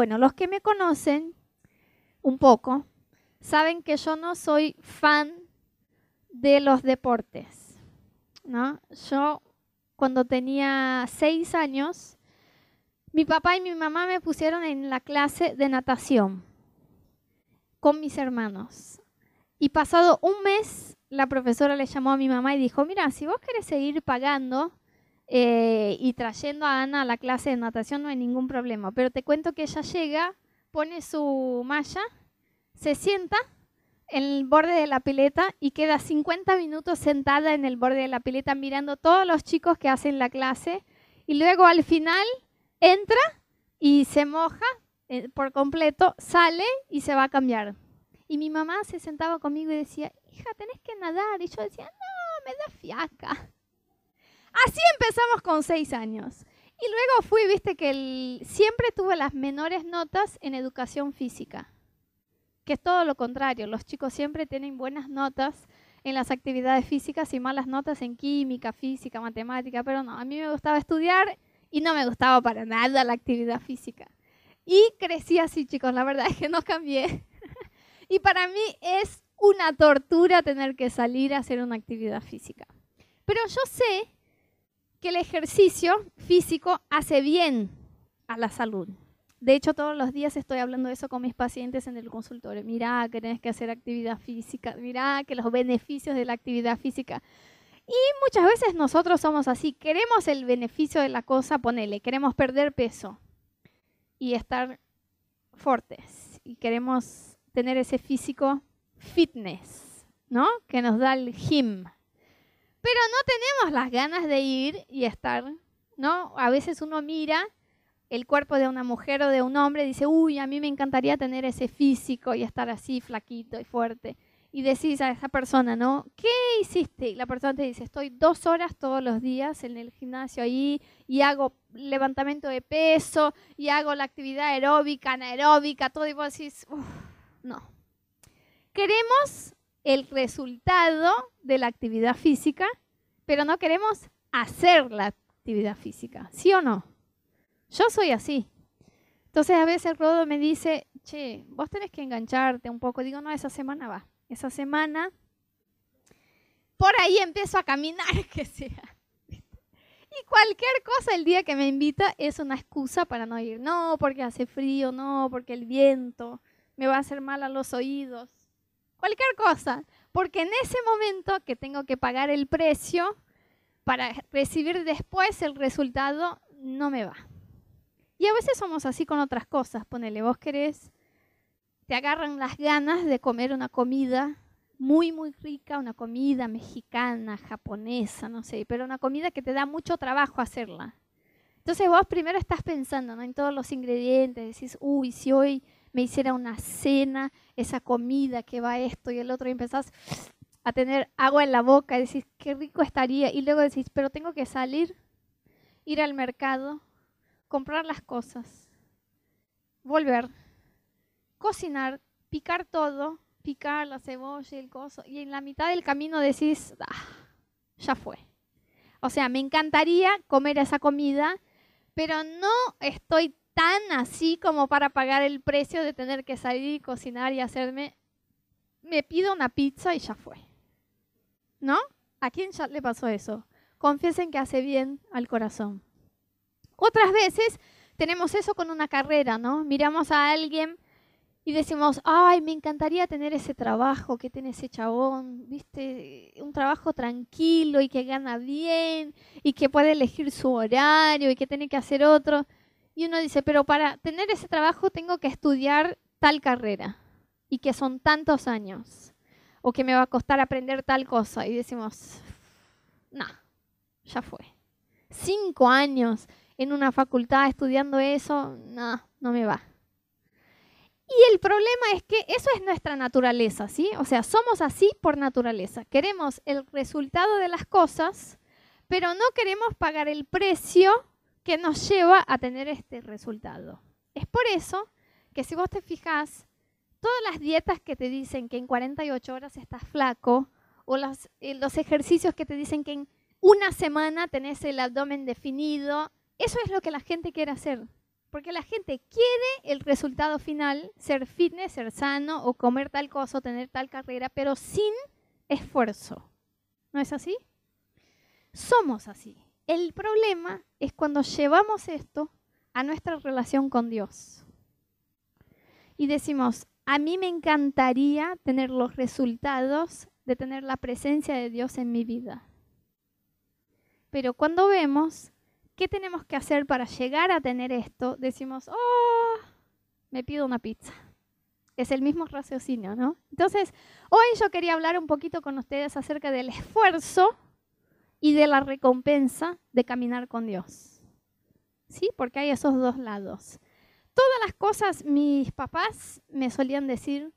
Bueno, los que me conocen un poco saben que yo no soy fan de los deportes. ¿no? Yo cuando tenía seis años, mi papá y mi mamá me pusieron en la clase de natación con mis hermanos. Y pasado un mes, la profesora le llamó a mi mamá y dijo, mira, si vos querés seguir pagando eh, y trayendo a Ana a la clase de natación, no hay ningún problema. Pero te cuento que ella llega, pone su malla, se sienta en el borde de la pileta y queda 50 minutos sentada en el borde de la pileta mirando todos los chicos que hacen la clase. Y luego al final entra y se moja eh, por completo, sale y se va a cambiar. Y mi mamá se sentaba conmigo y decía, hija, tenés que nadar. Y yo decía, no, me da fiaca. Así empezamos con seis años. Y luego fui, viste, que siempre tuve las menores notas en educación física, que es todo lo contrario. Los chicos siempre tienen buenas notas en las actividades físicas y malas notas en química, física, matemática, pero no, a mí me gustaba estudiar y no me gustaba para nada la actividad física. Y crecí así, chicos, la verdad es que no cambié. Y para mí es una tortura tener que salir a hacer una actividad física. Pero yo sé que el ejercicio físico hace bien a la salud. De hecho, todos los días estoy hablando de eso con mis pacientes en el consultorio. Mirá que tenés que hacer actividad física, mirá que los beneficios de la actividad física. Y muchas veces nosotros somos así, queremos el beneficio de la cosa, ponele, queremos perder peso y estar fuertes y queremos tener ese físico fitness, ¿no? Que nos da el gym. Pero no tenemos las ganas de ir y estar, ¿no? A veces uno mira el cuerpo de una mujer o de un hombre y dice, uy, a mí me encantaría tener ese físico y estar así flaquito y fuerte. Y decís a esa persona, ¿no? ¿Qué hiciste? Y la persona te dice, estoy dos horas todos los días en el gimnasio ahí y hago levantamiento de peso y hago la actividad aeróbica, anaeróbica, todo. Y vos decís, uff no. Queremos el resultado de la actividad física, pero no queremos hacer la actividad física, ¿sí o no? Yo soy así. Entonces a veces Rodo me dice, che, vos tenés que engancharte un poco. Digo, no, esa semana va. Esa semana, por ahí empiezo a caminar, que sea. Y cualquier cosa el día que me invita es una excusa para no ir. No, porque hace frío, no, porque el viento me va a hacer mal a los oídos, cualquier cosa, porque en ese momento que tengo que pagar el precio para recibir después el resultado, no me va. Y a veces somos así con otras cosas, ponele, vos querés, te agarran las ganas de comer una comida muy, muy rica, una comida mexicana, japonesa, no sé, pero una comida que te da mucho trabajo hacerla. Entonces vos primero estás pensando ¿no? en todos los ingredientes, decís, uy, si hoy me hiciera una cena, esa comida que va esto y el otro, y empezás a tener agua en la boca y decís, qué rico estaría, y luego decís, pero tengo que salir, ir al mercado, comprar las cosas, volver, cocinar, picar todo, picar la cebolla y el coso, y en la mitad del camino decís, ah, ya fue. O sea, me encantaría comer esa comida, pero no estoy tan así como para pagar el precio de tener que salir y cocinar y hacerme, me pido una pizza y ya fue. ¿No? ¿A quién ya le pasó eso? Confiesen que hace bien al corazón. Otras veces tenemos eso con una carrera, ¿no? Miramos a alguien y decimos, ay, me encantaría tener ese trabajo que tiene ese chabón, viste, un trabajo tranquilo y que gana bien y que puede elegir su horario y que tiene que hacer otro. Y uno dice, pero para tener ese trabajo tengo que estudiar tal carrera y que son tantos años o que me va a costar aprender tal cosa. Y decimos, no, ya fue. Cinco años en una facultad estudiando eso, no, no me va. Y el problema es que eso es nuestra naturaleza, ¿sí? O sea, somos así por naturaleza. Queremos el resultado de las cosas, pero no queremos pagar el precio que nos lleva a tener este resultado. Es por eso que si vos te fijas, todas las dietas que te dicen que en 48 horas estás flaco, o los, eh, los ejercicios que te dicen que en una semana tenés el abdomen definido, eso es lo que la gente quiere hacer. Porque la gente quiere el resultado final, ser fitness, ser sano o comer tal cosa o tener tal carrera, pero sin esfuerzo. ¿No es así? Somos así. El problema es cuando llevamos esto a nuestra relación con Dios. Y decimos, a mí me encantaría tener los resultados de tener la presencia de Dios en mi vida. Pero cuando vemos qué tenemos que hacer para llegar a tener esto, decimos, oh, me pido una pizza. Es el mismo raciocinio, ¿no? Entonces, hoy yo quería hablar un poquito con ustedes acerca del esfuerzo y de la recompensa de caminar con Dios. ¿Sí? Porque hay esos dos lados. Todas las cosas, mis papás me solían decir,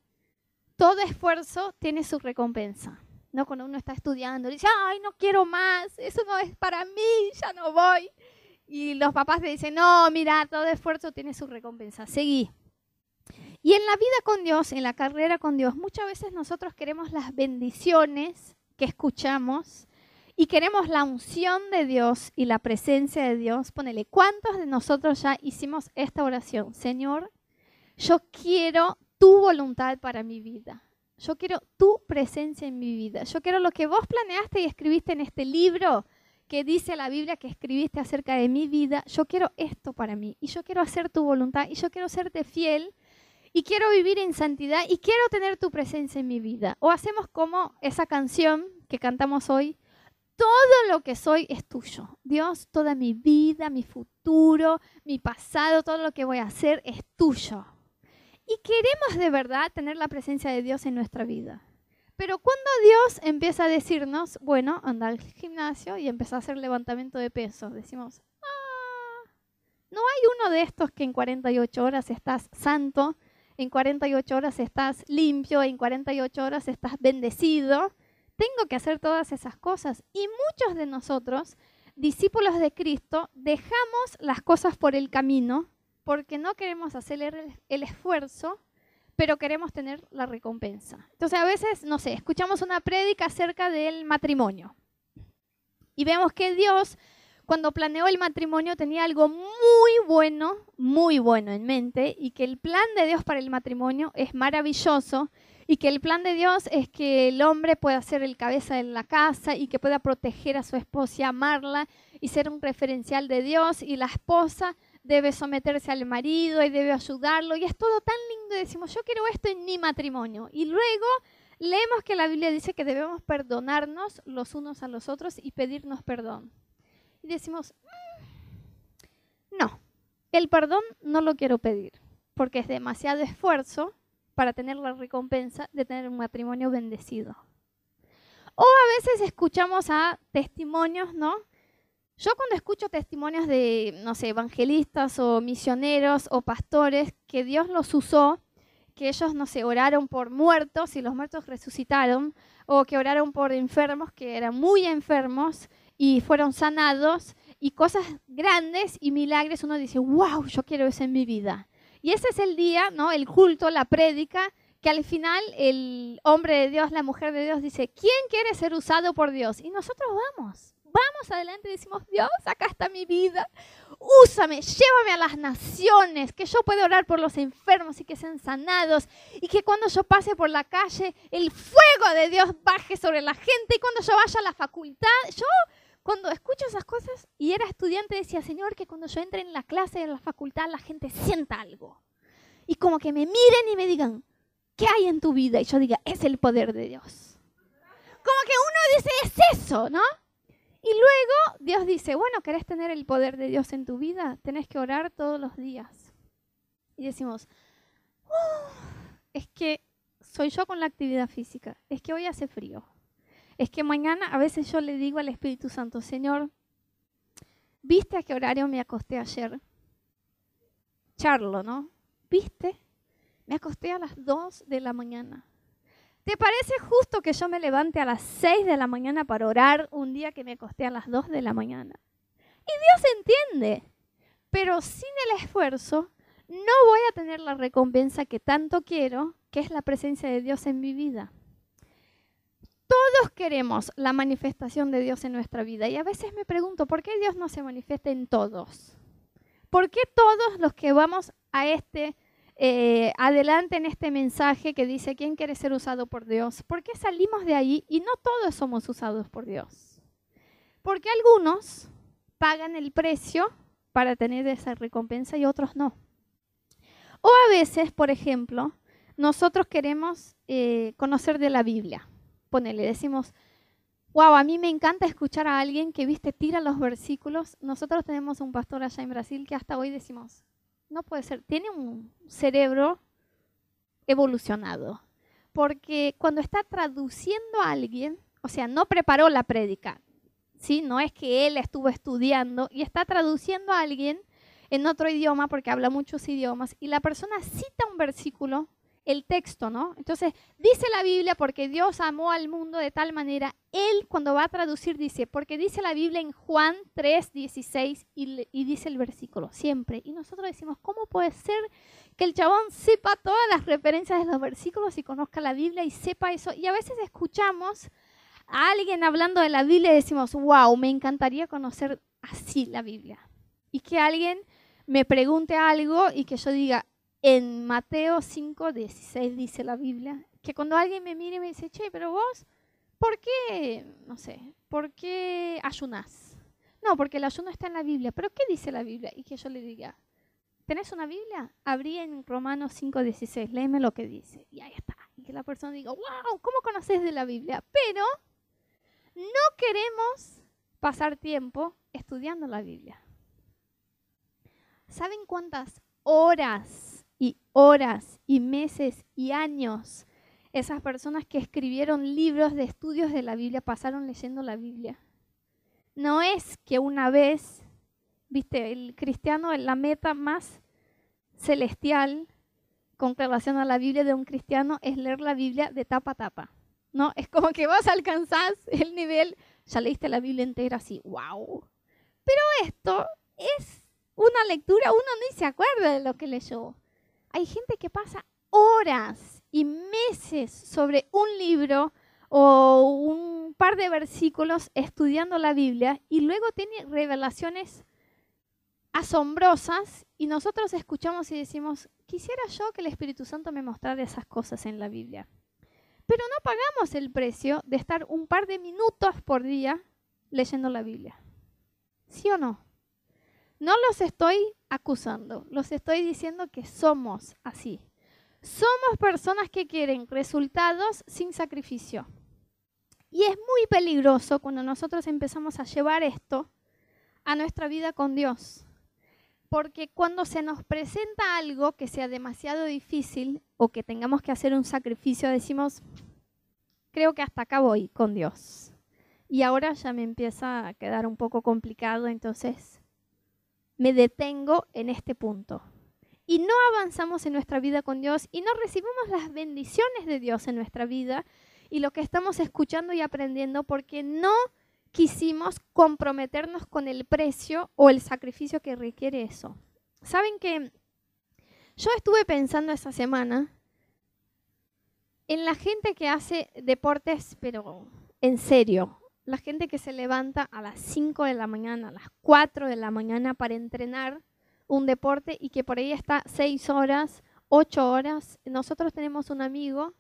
todo esfuerzo tiene su recompensa. ¿no? Cuando uno está estudiando, dice, ay, no quiero más, eso no es para mí, ya no voy. Y los papás le dicen, no, mira, todo esfuerzo tiene su recompensa, seguí. Y en la vida con Dios, en la carrera con Dios, muchas veces nosotros queremos las bendiciones que escuchamos y queremos la unción de Dios y la presencia de Dios. Ponele, ¿cuántos de nosotros ya hicimos esta oración? Señor, yo quiero tu voluntad para mi vida. Yo quiero tu presencia en mi vida. Yo quiero lo que vos planeaste y escribiste en este libro que dice la Biblia que escribiste acerca de mi vida. Yo quiero esto para mí y yo quiero hacer tu voluntad y yo quiero serte fiel y quiero vivir en santidad y quiero tener tu presencia en mi vida. O hacemos como esa canción que cantamos hoy. Todo lo que soy es tuyo. Dios, toda mi vida, mi futuro, mi pasado, todo lo que voy a hacer es tuyo. Y queremos de verdad tener la presencia de Dios en nuestra vida. Pero cuando Dios empieza a decirnos, bueno, anda al gimnasio y empieza a hacer levantamiento de peso, decimos, ah, no hay uno de estos que en 48 horas estás santo, en 48 horas estás limpio, en 48 horas estás bendecido. Tengo que hacer todas esas cosas. Y muchos de nosotros, discípulos de Cristo, dejamos las cosas por el camino porque no queremos hacer el, esfuerzo, pero queremos tener la recompensa. Entonces a veces, no sé, escuchamos una prédica acerca del matrimonio y vemos que Dios, cuando planeó el matrimonio, tenía algo muy bueno, muy bueno en mente y que el plan de Dios para el matrimonio es maravilloso y que el plan de Dios es que el hombre pueda ser el cabeza de la casa y que pueda proteger a su esposa y amarla y ser un referencial de Dios y la esposa debe someterse al marido y debe ayudarlo. Y es todo tan lindo. Decimos, yo quiero esto en mi matrimonio. Y luego leemos que la Biblia dice que debemos perdonarnos los unos a los otros y pedirnos perdón. Y decimos, mm, no, el perdón no lo quiero pedir, porque es demasiado esfuerzo para tener la recompensa de tener un matrimonio bendecido. O a veces escuchamos a testimonios, ¿no? Yo cuando escucho testimonios de, no sé, evangelistas o misioneros o pastores que Dios los usó, que ellos, no sé, oraron por muertos y los muertos resucitaron, o que oraron por enfermos que eran muy enfermos y fueron sanados, y cosas grandes y milagres, uno dice, wow, yo quiero eso en mi vida. Y ese es el día, ¿no? El culto, la prédica, que al final el hombre de Dios, la mujer de Dios dice, ¿quién quiere ser usado por Dios? Y nosotros vamos vamos adelante y decimos, Dios, acá está mi vida, úsame, llévame a las naciones, que yo pueda orar por los enfermos y que sean sanados, y que cuando yo pase por la calle, el fuego de Dios baje sobre la gente, y cuando yo vaya a la facultad, yo cuando escucho esas cosas y era estudiante decía, Señor, que cuando yo entre en la clase de la facultad la gente sienta algo. Y como que me miren y me digan, ¿qué hay en tu vida? Y yo diga, es el poder de Dios. Como que uno dice, es eso, ¿no? Y luego Dios dice, bueno, ¿querés tener el poder de Dios en tu vida? Tenés que orar todos los días. Y decimos, es que soy yo con la actividad física, es que hoy hace frío, es que mañana a veces yo le digo al Espíritu Santo, Señor, ¿viste a qué horario me acosté ayer? Charlo, ¿no? ¿Viste? Me acosté a las 2 de la mañana. ¿Te parece justo que yo me levante a las 6 de la mañana para orar un día que me acosté a las 2 de la mañana? Y Dios entiende, pero sin el esfuerzo no voy a tener la recompensa que tanto quiero, que es la presencia de Dios en mi vida. Todos queremos la manifestación de Dios en nuestra vida y a veces me pregunto, ¿por qué Dios no se manifiesta en todos? ¿Por qué todos los que vamos a este eh, adelante en este mensaje que dice quién quiere ser usado por Dios? ¿Por qué salimos de ahí y no todos somos usados por Dios? Porque algunos pagan el precio para tener esa recompensa y otros no. O a veces, por ejemplo, nosotros queremos eh, conocer de la Biblia. Ponele, decimos, wow, a mí me encanta escuchar a alguien que, viste, tira los versículos. Nosotros tenemos un pastor allá en Brasil que hasta hoy decimos, no puede ser, tiene un cerebro evolucionado. Porque cuando está traduciendo a alguien, o sea, no preparó la prédica, ¿sí? No es que él estuvo estudiando y está traduciendo a alguien en otro idioma porque habla muchos idiomas y la persona cita un versículo el texto, ¿no? Entonces, dice la Biblia porque Dios amó al mundo de tal manera, él cuando va a traducir dice, porque dice la Biblia en Juan 3, 16 y, y dice el versículo, siempre. Y nosotros decimos, ¿cómo puede ser que el chabón sepa todas las referencias de los versículos y conozca la Biblia y sepa eso? Y a veces escuchamos a alguien hablando de la Biblia y decimos, wow, me encantaría conocer así la Biblia. Y que alguien me pregunte algo y que yo diga, en Mateo 5, 16 dice la Biblia, que cuando alguien me mire y me dice, che, pero vos, ¿por qué, no sé, por qué ayunás? No, porque el ayuno está en la Biblia, pero ¿qué dice la Biblia? Y que yo le diga, ¿tenés una Biblia? Abrí en Romanos 5, 16, léeme lo que dice. Y ahí está. Y que la persona diga, wow, ¿cómo conoces de la Biblia? Pero no queremos pasar tiempo estudiando la Biblia. ¿Saben cuántas horas y horas y meses y años esas personas que escribieron libros de estudios de la Biblia pasaron leyendo la Biblia. No es que una vez, viste, el cristiano, la meta más celestial con relación a la Biblia de un cristiano es leer la Biblia de tapa a tapa. No, es como que vos alcanzás el nivel, ya leíste la Biblia entera así, wow. Pero esto es una lectura, uno ni se acuerda de lo que leyó hay gente que pasa horas y meses sobre un libro o un par de versículos estudiando la Biblia y luego tiene revelaciones asombrosas y nosotros escuchamos y decimos, quisiera yo que el Espíritu Santo me mostrara esas cosas en la Biblia. Pero no pagamos el precio de estar un par de minutos por día leyendo la Biblia. ¿Sí o no? No los estoy acusando, los estoy diciendo que somos así. Somos personas que quieren resultados sin sacrificio. Y es muy peligroso cuando nosotros empezamos a llevar esto a nuestra vida con Dios. Porque cuando se nos presenta algo que sea demasiado difícil o que tengamos que hacer un sacrificio, decimos, creo que hasta acá voy con Dios. Y ahora ya me empieza a quedar un poco complicado, entonces me detengo en este punto. Y no avanzamos en nuestra vida con Dios y no recibimos las bendiciones de Dios en nuestra vida y lo que estamos escuchando y aprendiendo porque no quisimos comprometernos con el precio o el sacrificio que requiere eso. Saben que yo estuve pensando esta semana en la gente que hace deportes, pero en serio, la gente que se levanta a las 5 de la mañana, a las 4 de la mañana para entrenar un deporte y que por ahí está 6 horas, 8 horas. Nosotros tenemos un amigo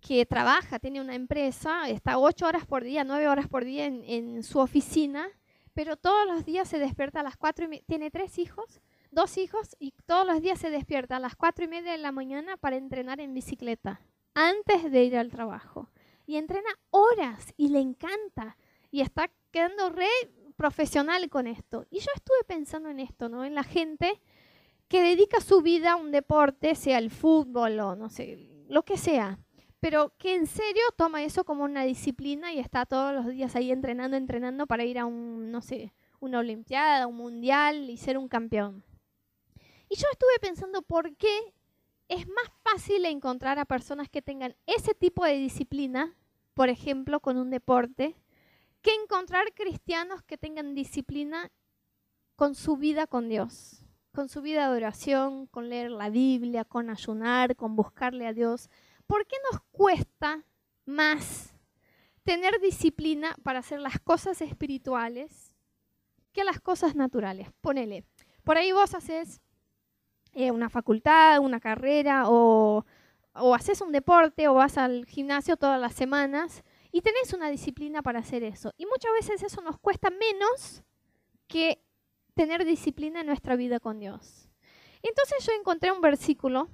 que trabaja, tiene una empresa, está 8 horas por día, 9 horas por día en, su oficina, pero todos los días se despierta a las 4 y tiene tres hijos, dos hijos, y todos los días se despierta a las 4 y media de la mañana para entrenar en bicicleta, antes de ir al trabajo y entrena horas y le encanta y está quedando re profesional con esto. Y yo estuve pensando en esto, ¿no? En la gente que dedica su vida a un deporte, sea el fútbol o no sé, lo que sea, pero que en serio toma eso como una disciplina y está todos los días ahí entrenando, entrenando para ir a un, no sé, una olimpiada, un mundial y ser un campeón. Y yo estuve pensando por qué es más fácil encontrar a personas que tengan ese tipo de disciplina, por ejemplo, con un deporte, que encontrar cristianos que tengan disciplina con su vida con Dios, con su vida de oración, con leer la Biblia, con ayunar, con buscarle a Dios. ¿Por qué nos cuesta más tener disciplina para hacer las cosas espirituales que las cosas naturales? Ponele, Por ahí vos haces eh, una facultad, una carrera o, o haces un deporte o vas al gimnasio todas las semanas y tenés una disciplina para hacer eso. Y muchas veces eso nos cuesta menos que tener disciplina en nuestra vida con Dios. Entonces yo encontré un versículo,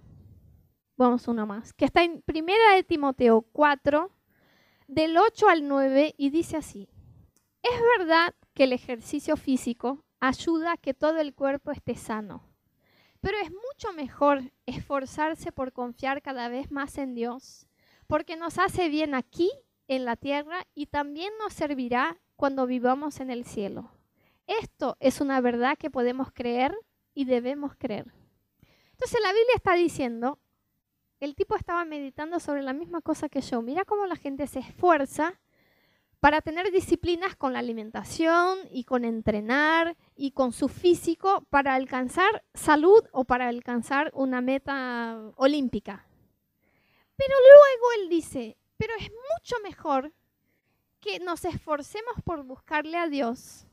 vamos uno más, que está en Primera de Timoteo 4, del 8 al 9, y dice así, es verdad que el ejercicio físico ayuda a que todo el cuerpo esté sano, pero es mucho mejor esforzarse por confiar cada vez más en Dios, porque nos hace bien aquí en la tierra y también nos servirá cuando vivamos en el cielo. Esto es una verdad que podemos creer y debemos creer. Entonces la Biblia está diciendo, el tipo estaba meditando sobre la misma cosa que yo. Mira cómo la gente se esfuerza para tener disciplinas con la alimentación y con entrenar y con su físico para alcanzar salud o para alcanzar una meta olímpica. Pero luego él dice, pero es mucho mejor que nos esforcemos por buscarle a Dios,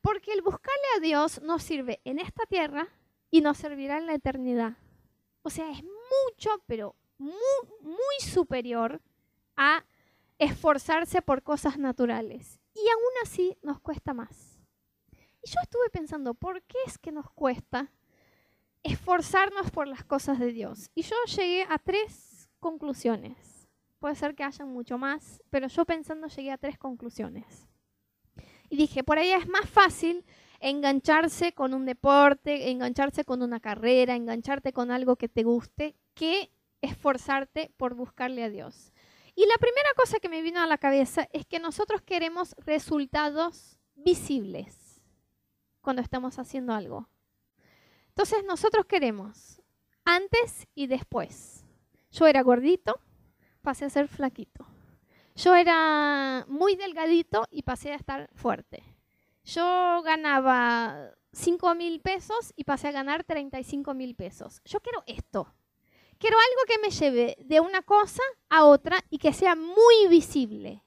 porque el buscarle a Dios nos sirve en esta tierra y nos servirá en la eternidad. O sea, es mucho, pero muy, muy superior a esforzarse por cosas naturales. Y aún así nos cuesta más. Y yo estuve pensando, ¿por qué es que nos cuesta esforzarnos por las cosas de Dios? Y yo llegué a tres conclusiones. Puede ser que hayan mucho más, pero yo pensando llegué a tres conclusiones. Y dije, por ahí es más fácil engancharse con un deporte, engancharse con una carrera, engancharte con algo que te guste, que esforzarte por buscarle a Dios. Y la primera cosa que me vino a la cabeza es que nosotros queremos resultados visibles cuando estamos haciendo algo. Entonces nosotros queremos antes y después. Yo era gordito, pasé a ser flaquito. Yo era muy delgadito y pasé a estar fuerte. Yo ganaba 5 mil pesos y pasé a ganar 35 mil pesos. Yo quiero esto. Quiero algo que me lleve de una cosa a otra y que sea muy visible.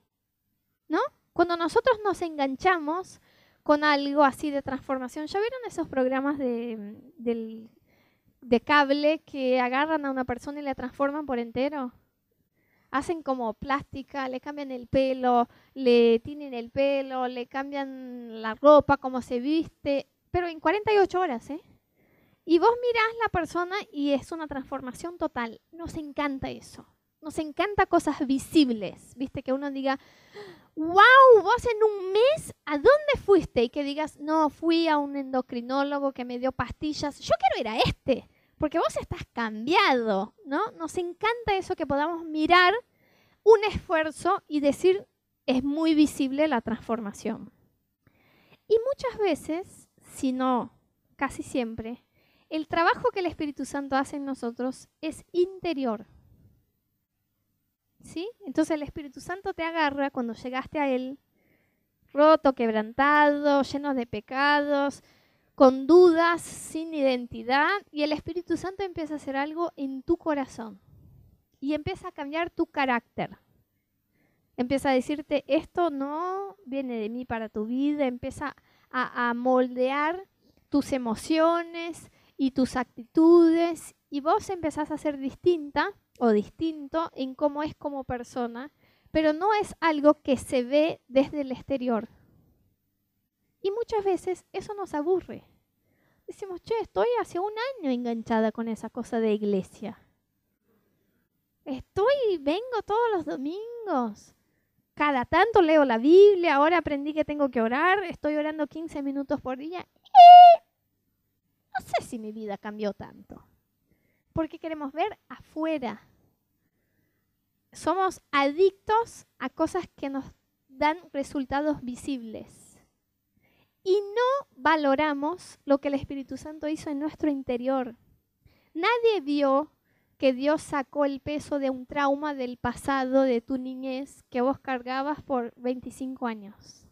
¿No? Cuando nosotros nos enganchamos con algo así de transformación, ¿ya vieron esos programas de, de cable que agarran a una persona y la transforman por entero? hacen como plástica, le cambian el pelo, le tienen el pelo, le cambian la ropa, cómo se viste, pero en 48 horas, ¿eh? Y vos mirás la persona y es una transformación total. Nos encanta eso. Nos encanta cosas visibles, ¿viste? Que uno diga, wow, vos en un mes, ¿a dónde fuiste? Y que digas, no, fui a un endocrinólogo que me dio pastillas. Yo quiero ir a este porque vos estás cambiado, ¿no? Nos encanta eso que podamos mirar un esfuerzo y decir, es muy visible la transformación. Y muchas veces, si no casi siempre, el trabajo que el Espíritu Santo hace en nosotros es interior. ¿Sí? Entonces el Espíritu Santo te agarra cuando llegaste a Él, roto, quebrantado, lleno de pecados, con dudas, sin identidad, y el Espíritu Santo empieza a hacer algo en tu corazón y empieza a cambiar tu carácter. Empieza a decirte, esto no viene de mí para tu vida, empieza a, a moldear tus emociones y tus actitudes y vos empezás a ser distinta o distinto en cómo es como persona, pero no es algo que se ve desde el exterior, y muchas veces eso nos aburre. Decimos, che, estoy hace un año enganchada con esa cosa de iglesia. Estoy, vengo todos los domingos. Cada tanto leo la Biblia, ahora aprendí que tengo que orar, estoy orando 15 minutos por día. Y no sé si mi vida cambió tanto. Porque queremos ver afuera. Somos adictos a cosas que nos dan resultados visibles y no valoramos lo que el Espíritu Santo hizo en nuestro interior. Nadie vio que Dios sacó el peso de un trauma del pasado, de tu niñez, que vos cargabas por 25 años.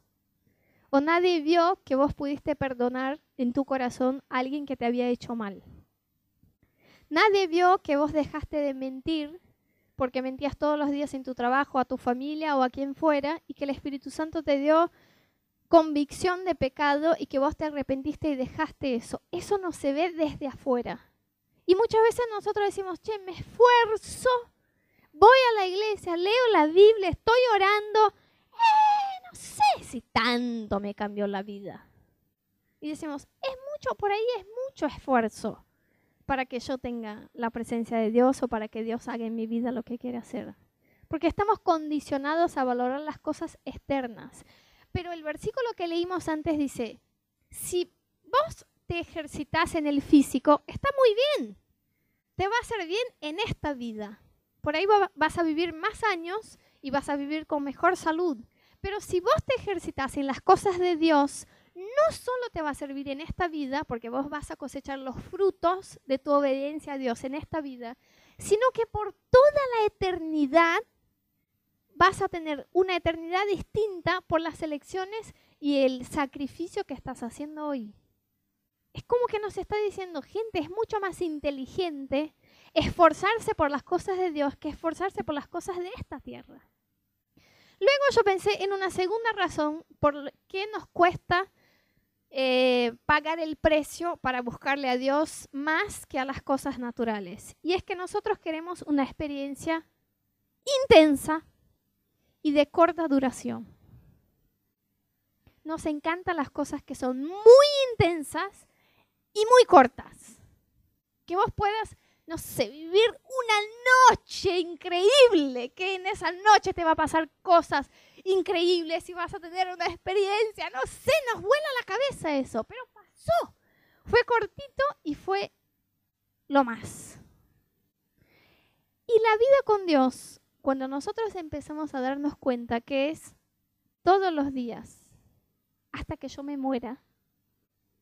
O nadie vio que vos pudiste perdonar en tu corazón a alguien que te había hecho mal. Nadie vio que vos dejaste de mentir porque mentías todos los días en tu trabajo, a tu familia o a quien fuera, y que el Espíritu Santo te dio convicción de pecado y que vos te arrepentiste y dejaste eso. Eso no se ve desde afuera. Y muchas veces nosotros decimos, che, me esfuerzo, voy a la iglesia, leo la Biblia, estoy orando. Eh, sé si tanto me cambió la vida. Y decimos, es mucho, por ahí es mucho esfuerzo para que yo tenga la presencia de Dios o para que Dios haga en mi vida lo que quiere hacer. Porque estamos condicionados a valorar las cosas externas. Pero el versículo que leímos antes dice, si vos te ejercitas en el físico, está muy bien. Te va a hacer bien en esta vida. Por ahí vas a vivir más años y vas a vivir con mejor salud. Pero si vos te ejercitas en las cosas de Dios, no solo te va a servir en esta vida, porque vos vas a cosechar los frutos de tu obediencia a Dios en esta vida, sino que por toda la eternidad vas a tener una eternidad distinta por las elecciones y el sacrificio que estás haciendo hoy. Es como que nos está diciendo, gente, es mucho más inteligente esforzarse por las cosas de Dios que esforzarse por las cosas de esta tierra. Luego yo pensé en una segunda razón por qué nos cuesta eh, pagar el precio para buscarle a Dios más que a las cosas naturales. Y es que nosotros queremos una experiencia intensa y de corta duración. Nos encantan las cosas que son muy intensas y muy cortas. Que vos puedas, no sé, vivir una noche increíble, que en esa noche te va a pasar cosas increíble, si vas a tener una experiencia, no sé, nos vuela la cabeza eso, pero pasó. Fue cortito y fue lo más. Y la vida con Dios, cuando nosotros empezamos a darnos cuenta que es todos los días, hasta que yo me muera,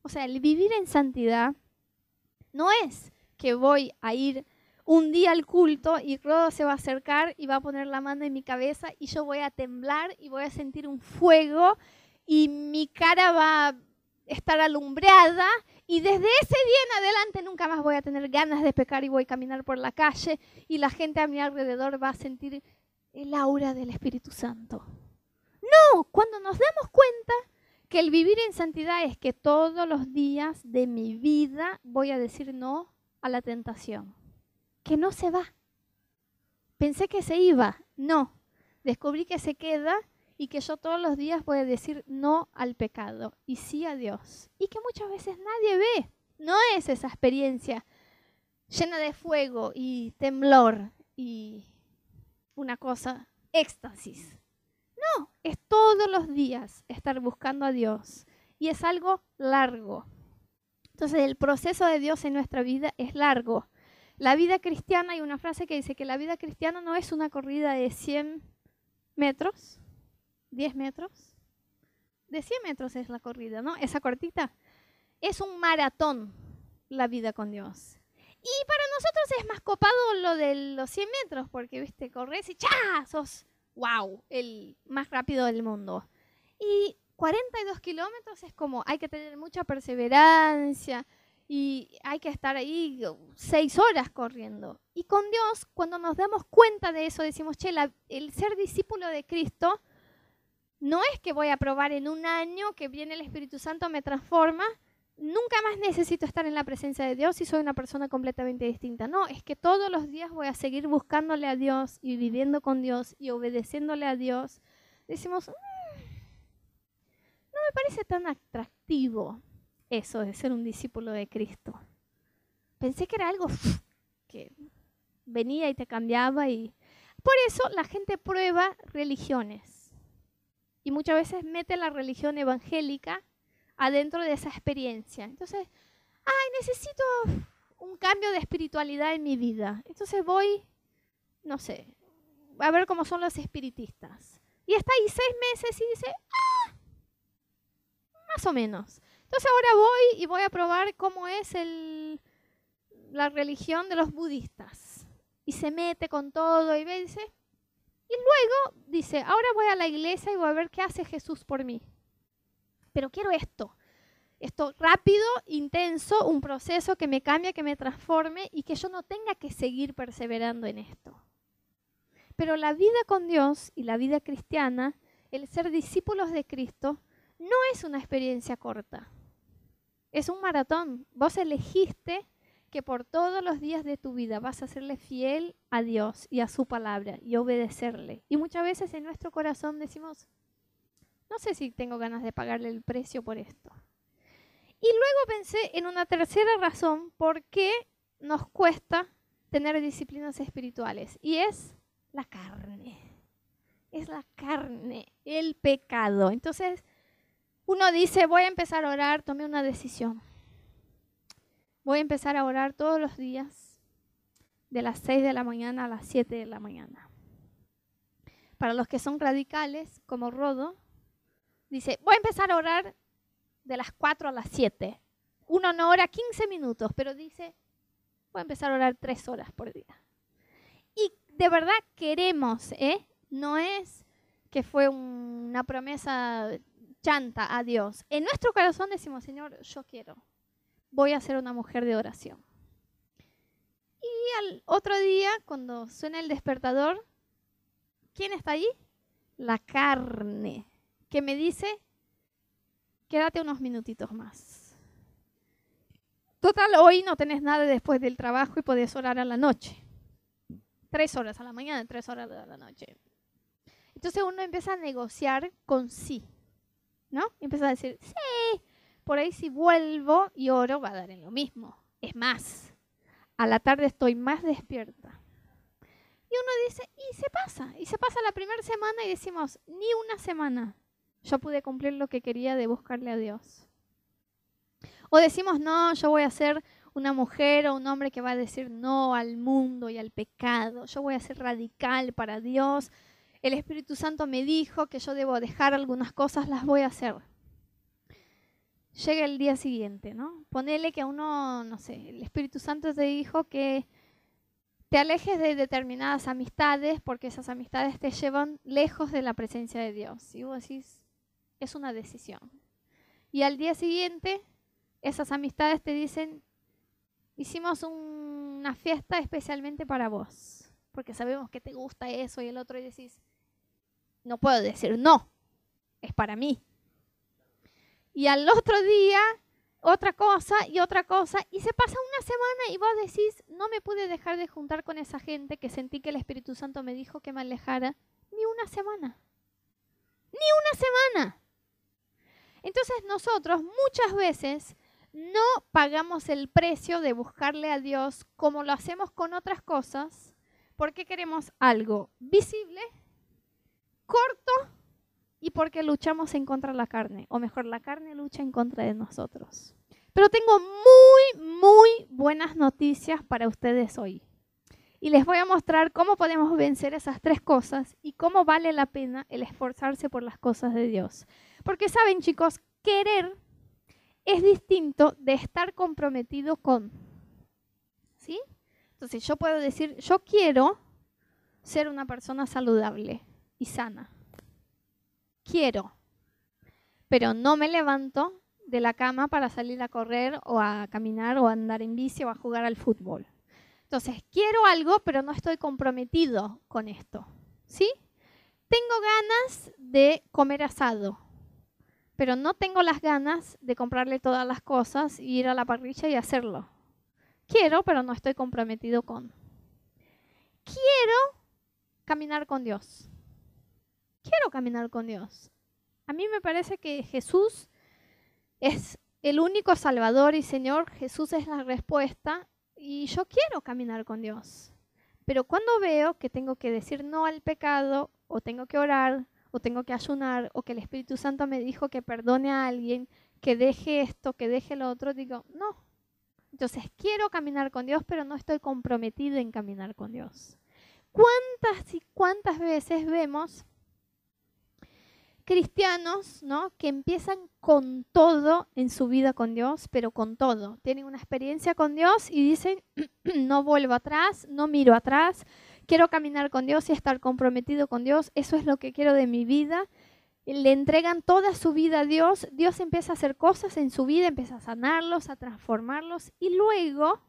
o sea, el vivir en santidad no es que voy a ir un día al culto y Rodo se va a acercar y va a poner la mano en mi cabeza y yo voy a temblar y voy a sentir un fuego y mi cara va a estar alumbrada y desde ese día en adelante nunca más voy a tener ganas de pecar y voy a caminar por la calle y la gente a mi alrededor va a sentir el aura del Espíritu Santo. No, cuando nos damos cuenta que el vivir en santidad es que todos los días de mi vida voy a decir no a la tentación que no se va. Pensé que se iba, no. Descubrí que se queda y que yo todos los días voy a decir no al pecado y sí a Dios. Y que muchas veces nadie ve. No es esa experiencia llena de fuego y temblor y una cosa, éxtasis. No, es todos los días estar buscando a Dios y es algo largo. Entonces el proceso de Dios en nuestra vida es largo. La vida cristiana, hay una frase que dice que la vida cristiana no es una corrida de 100 metros, 10 metros. De 100 metros es la corrida, ¿no? Esa cortita. Es un maratón la vida con Dios. Y para nosotros es más copado lo de los 100 metros, porque, viste, corres y ¡cha! Sos, wow, el más rápido del mundo. Y 42 kilómetros es como, hay que tener mucha perseverancia, y hay que estar ahí seis horas corriendo. Y con Dios, cuando nos damos cuenta de eso, decimos, che, el ser discípulo de Cristo no es que voy a probar en un año que viene el Espíritu Santo, me transforma, nunca más necesito estar en la presencia de Dios y soy una persona completamente distinta. No, es que todos los días voy a seguir buscándole a Dios y viviendo con Dios y obedeciéndole a Dios. Decimos, mm, me parece tan atractivo eso de ser un discípulo de Cristo. Pensé que era algo que venía y te cambiaba y por eso la gente prueba religiones y muchas veces mete la religión evangélica adentro de esa experiencia. Entonces, ay, necesito un cambio de espiritualidad en mi vida. Entonces voy, no sé, a ver cómo son los espiritistas. Y está ahí seis meses y dice, ah, más o menos. Entonces ahora voy y voy a probar cómo es el, la religión de los budistas. Y se mete con todo y ve, dice, y luego dice, ahora voy a la iglesia y voy a ver qué hace Jesús por mí. Pero quiero esto, esto rápido, intenso, un proceso que me cambie, que me transforme y que yo no tenga que seguir perseverando en esto. Pero la vida con Dios y la vida cristiana, el ser discípulos de Cristo, no es una experiencia corta, es un maratón. Vos elegiste que por todos los días de tu vida vas a serle fiel a Dios y a su palabra y obedecerle. Y muchas veces en nuestro corazón decimos, no sé si tengo ganas de pagarle el precio por esto. Y luego pensé en una tercera razón por qué nos cuesta tener disciplinas espirituales y es la carne. Es la carne, el pecado. Entonces, uno dice, voy a empezar a orar, tomé una decisión. Voy a empezar a orar todos los días de las 6 de la mañana a las 7 de la mañana. Para los que son radicales, como Rodo, dice, voy a empezar a orar de las 4 a las 7. Uno no ora 15 minutos, pero dice, voy a empezar a orar 3 horas por día. Y de verdad queremos, ¿eh? No es que fue una promesa chanta a Dios. En nuestro corazón decimos, Señor, yo quiero, voy a ser una mujer de oración. Y al otro día, cuando suena el despertador, ¿quién está ahí? La carne, que me dice, quédate unos minutitos más. Total, hoy no tenés nada después del trabajo y podés orar a la noche. Tres horas a la mañana, tres horas a la noche. Entonces uno empieza a negociar con sí, ¿no? empieza a decir, sí, por ahí si vuelvo y oro va a dar en lo mismo. Es más, a la tarde estoy más despierta. Y uno dice, y se pasa, y se pasa la primera semana y decimos, ni una semana yo pude cumplir lo que quería de buscarle a Dios. O decimos, no, yo voy a ser una mujer o un hombre que va a decir no al mundo y al pecado. Yo voy a ser radical para Dios. El Espíritu Santo me dijo que yo debo dejar algunas cosas, las voy a hacer. Llega el día siguiente, ¿no? Ponele que a uno, no sé, el Espíritu Santo te dijo que te alejes de determinadas amistades porque esas amistades te llevan lejos de la presencia de Dios. Y vos decís, es una decisión. Y al día siguiente, esas amistades te dicen, hicimos una fiesta especialmente para vos, porque sabemos que te gusta eso y el otro y decís, no puedo decir no, es para mí. Y al otro día, otra cosa y otra cosa, y se pasa una semana y vos decís, no me pude dejar de juntar con esa gente que sentí que el Espíritu Santo me dijo que me alejara, ni una semana. Ni una semana. Entonces nosotros muchas veces no pagamos el precio de buscarle a Dios como lo hacemos con otras cosas, porque queremos algo visible, corto y porque luchamos en contra de la carne, o mejor, la carne lucha en contra de nosotros. Pero tengo muy, muy buenas noticias para ustedes hoy. Y les voy a mostrar cómo podemos vencer esas tres cosas y cómo vale la pena el esforzarse por las cosas de Dios. Porque saben chicos, querer es distinto de estar comprometido con. ¿Sí? Entonces yo puedo decir, yo quiero ser una persona saludable y sana. Quiero. Pero no me levanto de la cama para salir a correr o a caminar o a andar en bici o a jugar al fútbol. Entonces, quiero algo, pero no estoy comprometido con esto. ¿Sí? Tengo ganas de comer asado pero no tengo las ganas de comprarle todas las cosas y ir a la parrilla y hacerlo. Quiero, pero no estoy comprometido con. Quiero caminar con Dios. Quiero caminar con Dios. A mí me parece que Jesús es el único Salvador y Señor. Jesús es la respuesta y yo quiero caminar con Dios. Pero cuando veo que tengo que decir no al pecado o tengo que orar o tengo que ayunar, o que el Espíritu Santo me dijo que perdone a alguien, que deje esto, que deje lo otro, digo, no. Entonces quiero caminar con Dios, pero no estoy comprometido en caminar con Dios. ¿Cuántas y cuántas veces vemos cristianos, ¿no? Que empiezan con todo en su vida con Dios, pero con todo. Tienen una experiencia con Dios y dicen, no vuelvo atrás, no miro atrás, quiero caminar con Dios y estar comprometido con Dios, eso es lo que quiero de mi vida. Le entregan toda su vida a Dios, Dios empieza a hacer cosas en su vida, empieza a sanarlos, a transformarlos y luego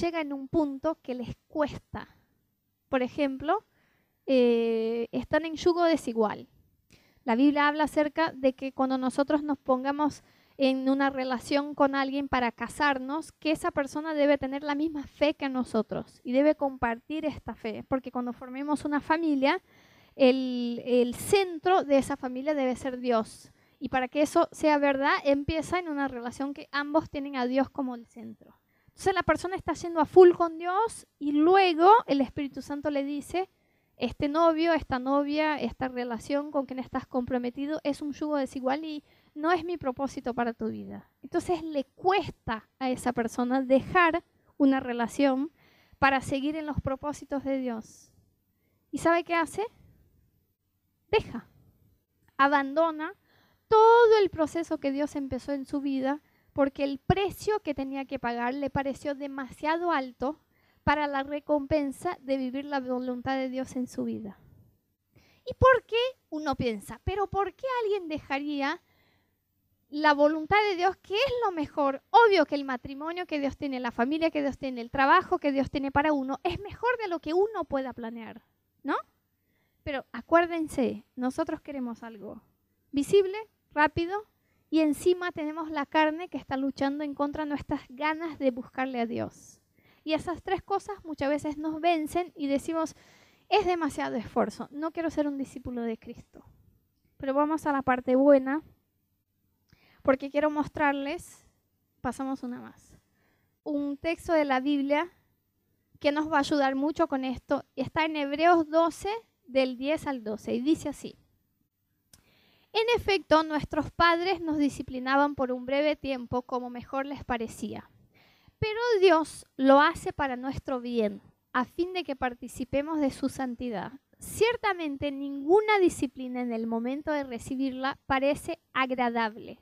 llega en un punto que les cuesta. Por ejemplo, eh, están en yugo desigual. La Biblia habla acerca de que cuando nosotros nos pongamos en una relación con alguien para casarnos, que esa persona debe tener la misma fe que nosotros y debe compartir esta fe, porque cuando formemos una familia, el, centro de esa familia debe ser Dios. Y para que eso sea verdad, empieza en una relación que ambos tienen a Dios como el centro. Entonces la persona está yendo a full con Dios y luego el Espíritu Santo le dice, este novio, esta novia, esta relación con quien estás comprometido es un yugo desigual y no es mi propósito para tu vida. Entonces le cuesta a esa persona dejar una relación para seguir en los propósitos de Dios. ¿Y sabe qué hace? Deja, abandona todo el proceso que Dios empezó en su vida porque el precio que tenía que pagar le pareció demasiado alto para la recompensa de vivir la voluntad de Dios en su vida. ¿Y por qué uno piensa? Pero ¿por qué alguien dejaría la voluntad de Dios, que es lo mejor? Obvio que el matrimonio que Dios tiene, la familia que Dios tiene, el trabajo que Dios tiene para uno, es mejor de lo que uno pueda planear, ¿no? Pero acuérdense, nosotros queremos algo visible, rápido, y encima tenemos la carne que está luchando en contra de nuestras ganas de buscarle a Dios. Y esas tres cosas muchas veces nos vencen y decimos, es demasiado esfuerzo, no quiero ser un discípulo de Cristo. Pero vamos a la parte buena, porque quiero mostrarles, pasamos una más, un texto de la Biblia que nos va a ayudar mucho con esto. Está en Hebreos 12, del 10 al 12, y dice así. En efecto, nuestros padres nos disciplinaban por un breve tiempo como mejor les parecía. Pero Dios lo hace para nuestro bien, a fin de que participemos de su santidad. Ciertamente ninguna disciplina en el momento de recibirla parece agradable,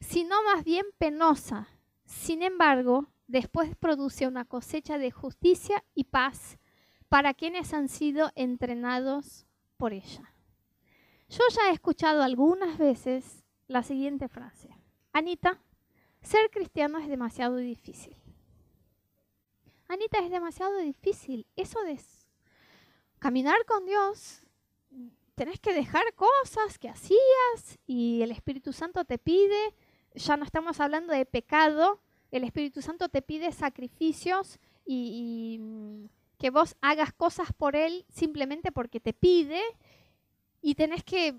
sino más bien penosa. Sin embargo, después produce una cosecha de justicia y paz para quienes han sido entrenados por ella. Yo ya he escuchado algunas veces la siguiente frase. Anita, ser cristiano es demasiado difícil. Anita, es demasiado difícil. Eso de caminar con Dios, tenés que dejar cosas que hacías y el Espíritu Santo te pide, ya no estamos hablando de pecado, el Espíritu Santo te pide sacrificios y, y mm, que vos hagas cosas por Él simplemente porque te pide. Y tenés que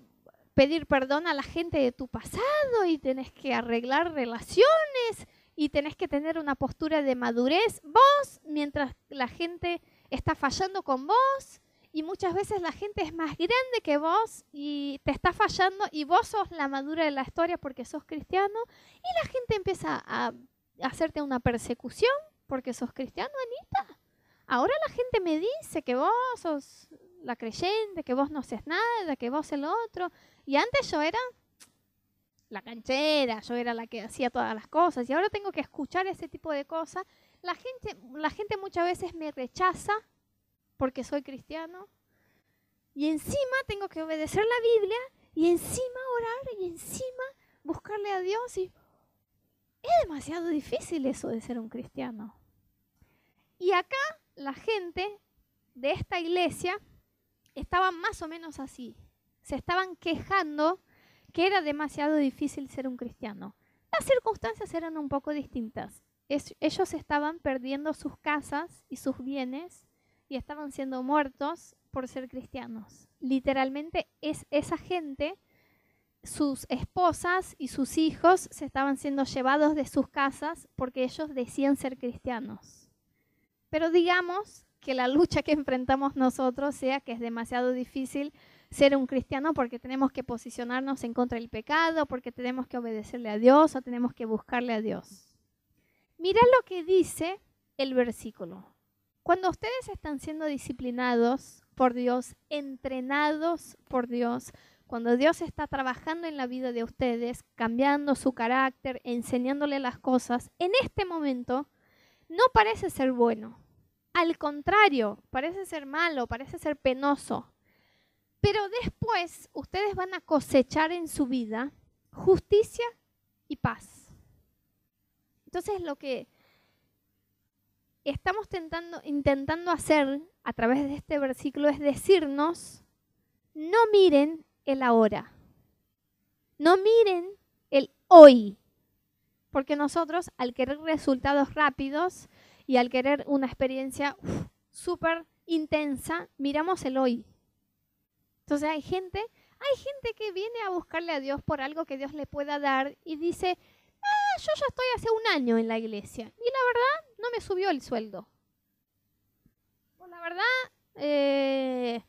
pedir perdón a la gente de tu pasado y tenés que arreglar relaciones y tenés que tener una postura de madurez vos mientras la gente está fallando con vos y muchas veces la gente es más grande que vos y te está fallando y vos sos la madura de la historia porque sos cristiano y la gente empieza a hacerte una persecución porque sos cristiano, Anita. Ahora la gente me dice que vos sos la creyente, que vos no haces nada, que vos el otro. Y antes yo era la canchera, yo era la que hacía todas las cosas. Y ahora tengo que escuchar ese tipo de cosas. La gente, la gente muchas veces me rechaza porque soy cristiano. Y encima tengo que obedecer la Biblia y encima orar y encima buscarle a Dios. Y es demasiado difícil eso de ser un cristiano. Y acá la gente de esta iglesia estaban más o menos así. Se estaban quejando que era demasiado difícil ser un cristiano. Las circunstancias eran un poco distintas. ellos estaban perdiendo sus casas y sus bienes y estaban siendo muertos por ser cristianos. Literalmente es esa gente, sus esposas y sus hijos se estaban siendo llevados de sus casas porque ellos decían ser cristianos. Pero digamos que la lucha que enfrentamos nosotros sea que es demasiado difícil ser un cristiano porque tenemos que posicionarnos en contra del pecado, porque tenemos que obedecerle a Dios o tenemos que buscarle a Dios. Mira lo que dice el versículo. Cuando ustedes están siendo disciplinados por Dios, entrenados por Dios, cuando Dios está trabajando en la vida de ustedes, cambiando su carácter, enseñándole las cosas, en este momento no parece ser bueno. Al contrario, parece ser malo, parece ser penoso. Pero después ustedes van a cosechar en su vida justicia y paz. Entonces lo que estamos intentando hacer a través de este versículo es decirnos, no miren el ahora, No miren el hoy. Porque nosotros, al querer resultados rápidos y al querer una experiencia súper intensa, miramos el hoy. Entonces hay gente, hay gente que viene a buscarle a Dios por algo que Dios le pueda dar y dice, ah, yo ya estoy hace un año en la iglesia y la verdad no me subió el sueldo. Pues la verdad, eh,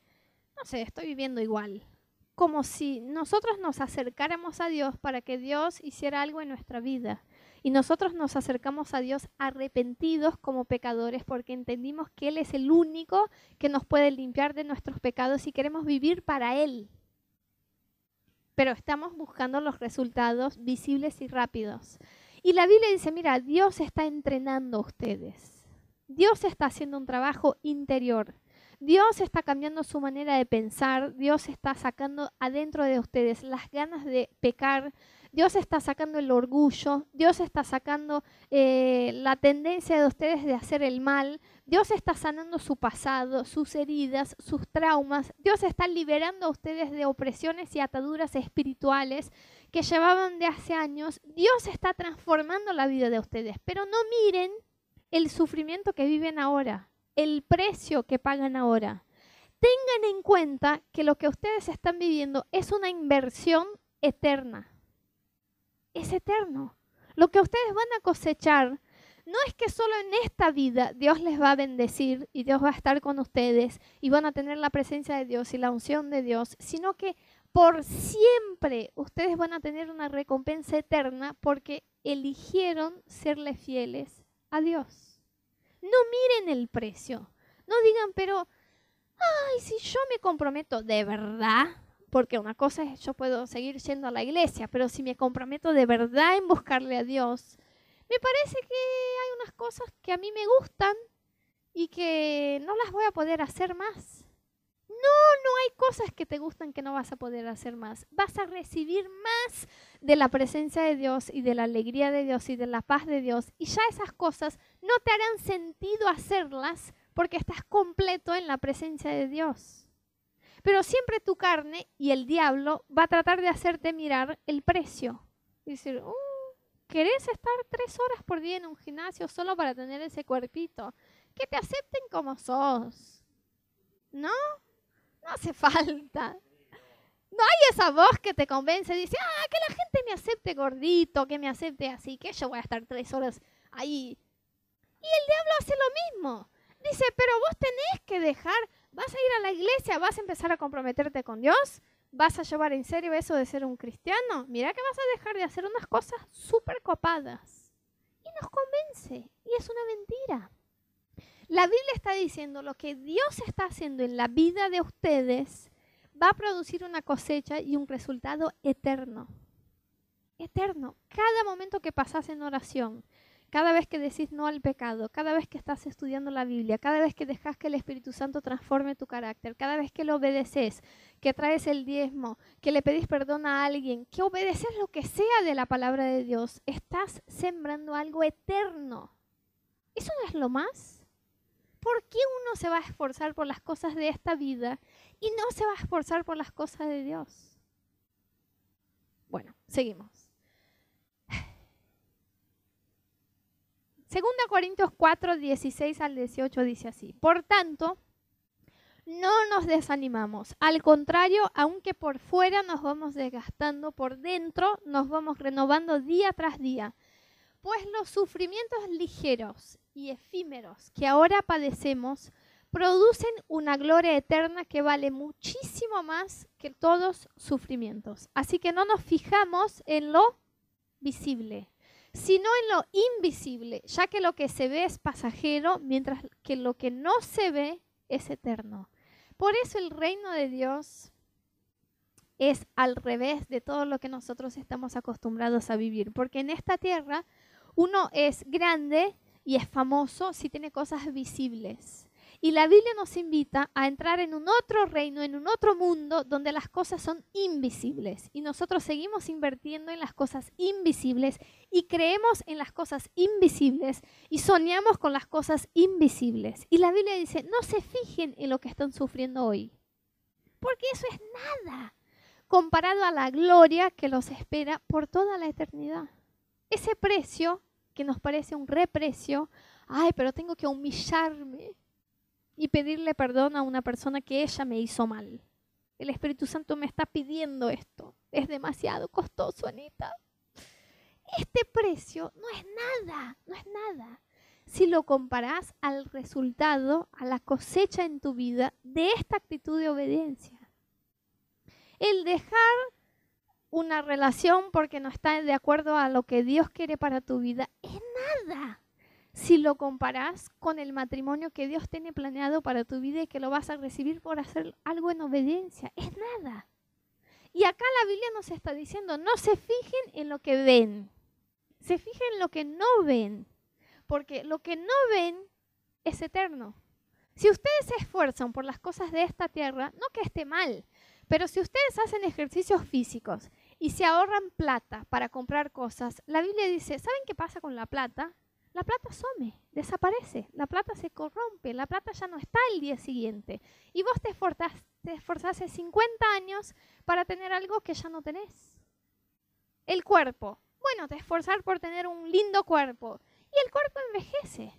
no sé, estoy viviendo igual. Como si nosotros nos acercáramos a Dios para que Dios hiciera algo en nuestra vida. Y nosotros nos acercamos a Dios arrepentidos como pecadores porque entendimos que Él es el único que nos puede limpiar de nuestros pecados y queremos vivir para Él. Pero estamos buscando los resultados visibles y rápidos. Y la Biblia dice, mira, Dios está entrenando a ustedes. Dios está haciendo un trabajo interior. Dios está cambiando su manera de pensar, Dios está sacando adentro de ustedes las ganas de pecar, Dios está sacando el orgullo, Dios está sacando eh, la tendencia de ustedes de hacer el mal, Dios está sanando su pasado, sus heridas, sus traumas, Dios está liberando a ustedes de opresiones y ataduras espirituales que llevaban de hace años, Dios está transformando la vida de ustedes, pero no miren el sufrimiento que viven ahora, el precio que pagan ahora. Tengan en cuenta que lo que ustedes están viviendo es una inversión eterna es eterno. Lo que ustedes van a cosechar no es que solo en esta vida Dios les va a bendecir y Dios va a estar con ustedes y van a tener la presencia de Dios y la unción de Dios, sino que por siempre ustedes van a tener una recompensa eterna porque eligieron serle fieles a Dios. No miren el precio. No digan, pero, ay, si yo me comprometo de verdad, porque una cosa es yo puedo seguir yendo a la iglesia, pero si me comprometo de verdad en buscarle a Dios, me parece que hay unas cosas que a mí me gustan y que no las voy a poder hacer más. No, no hay cosas que te gustan que no vas a poder hacer más. Vas a recibir más de la presencia de Dios y de la alegría de Dios y de la paz de Dios. Y ya esas cosas no te harán sentido hacerlas porque estás completo en la presencia de Dios. Pero siempre tu carne y el diablo va a tratar de hacerte mirar el precio. Y decir, uh, ¿querés estar tres horas por día en un gimnasio solo para tener ese cuerpito? Que te acepten como sos. ¿No? No hace falta. No hay esa voz que te convence dice, ah, que la gente me acepte gordito, que me acepte así, que yo voy a estar tres horas ahí. Y el diablo hace lo mismo. Dice, pero vos tenés que dejar ¿Vas a ir a la iglesia? ¿Vas a empezar a comprometerte con Dios? ¿Vas a llevar en serio eso de ser un cristiano? Mira que vas a dejar de hacer unas cosas súper copadas. Y nos convence. Y es una mentira. La Biblia está diciendo lo que Dios está haciendo en la vida de ustedes va a producir una cosecha y un resultado eterno. Eterno. Cada momento que pasas en oración, cada vez que decís no al pecado, cada vez que estás estudiando la Biblia, cada vez que dejas que el Espíritu Santo transforme tu carácter, cada vez que lo obedeces, que traes el diezmo, que le pedís perdón a alguien, que obedeces lo que sea de la palabra de Dios, estás sembrando algo eterno. ¿Eso no es lo más? ¿Por qué uno se va a esforzar por las cosas de esta vida y no se va a esforzar por las cosas de Dios? Bueno, seguimos. Segunda Corintios 4, 16 al 18 dice así. Por tanto, no nos desanimamos. Al contrario, aunque por fuera nos vamos desgastando, por dentro nos vamos renovando día tras día. Pues los sufrimientos ligeros y efímeros que ahora padecemos producen una gloria eterna que vale muchísimo más que todos sufrimientos. Así que no nos fijamos en lo visible, sino en lo invisible, ya que lo que se ve es pasajero, mientras que lo que no se ve es eterno. Por eso el reino de Dios es al revés de todo lo que nosotros estamos acostumbrados a vivir, porque en esta tierra uno es grande y es famoso si tiene cosas visibles. Y la Biblia nos invita a entrar en un otro reino, en un otro mundo donde las cosas son invisibles. Y nosotros seguimos invirtiendo en las cosas invisibles y creemos en las cosas invisibles y soñamos con las cosas invisibles. Y la Biblia dice, no se fijen en lo que están sufriendo hoy, porque eso es nada comparado a la gloria que los espera por toda la eternidad. Ese precio, que nos parece un reprecio, ay, pero tengo que humillarme y pedirle perdón a una persona que ella me hizo mal. El Espíritu Santo me está pidiendo esto. Es demasiado costoso, Anita. Este precio no es nada, no es nada. Si lo comparás al resultado, a la cosecha en tu vida de esta actitud de obediencia. El dejar una relación porque no está de acuerdo a lo que Dios quiere para tu vida es nada. Si lo comparás con el matrimonio que Dios tiene planeado para tu vida y que lo vas a recibir por hacer algo en obediencia, es nada. Y acá la Biblia nos está diciendo, no se fijen en lo que ven, se fijen en lo que no ven, porque lo que no ven es eterno. Si ustedes se esfuerzan por las cosas de esta tierra, no que esté mal, pero si ustedes hacen ejercicios físicos y se ahorran plata para comprar cosas, la Biblia dice, ¿saben qué pasa con la plata? La plata some, desaparece, la plata se corrompe, la plata ya no está el día siguiente. Y vos te, esforzaste 50 años para tener algo que ya no tenés. El cuerpo. Bueno, te esforzar por tener un lindo cuerpo. Y el cuerpo envejece.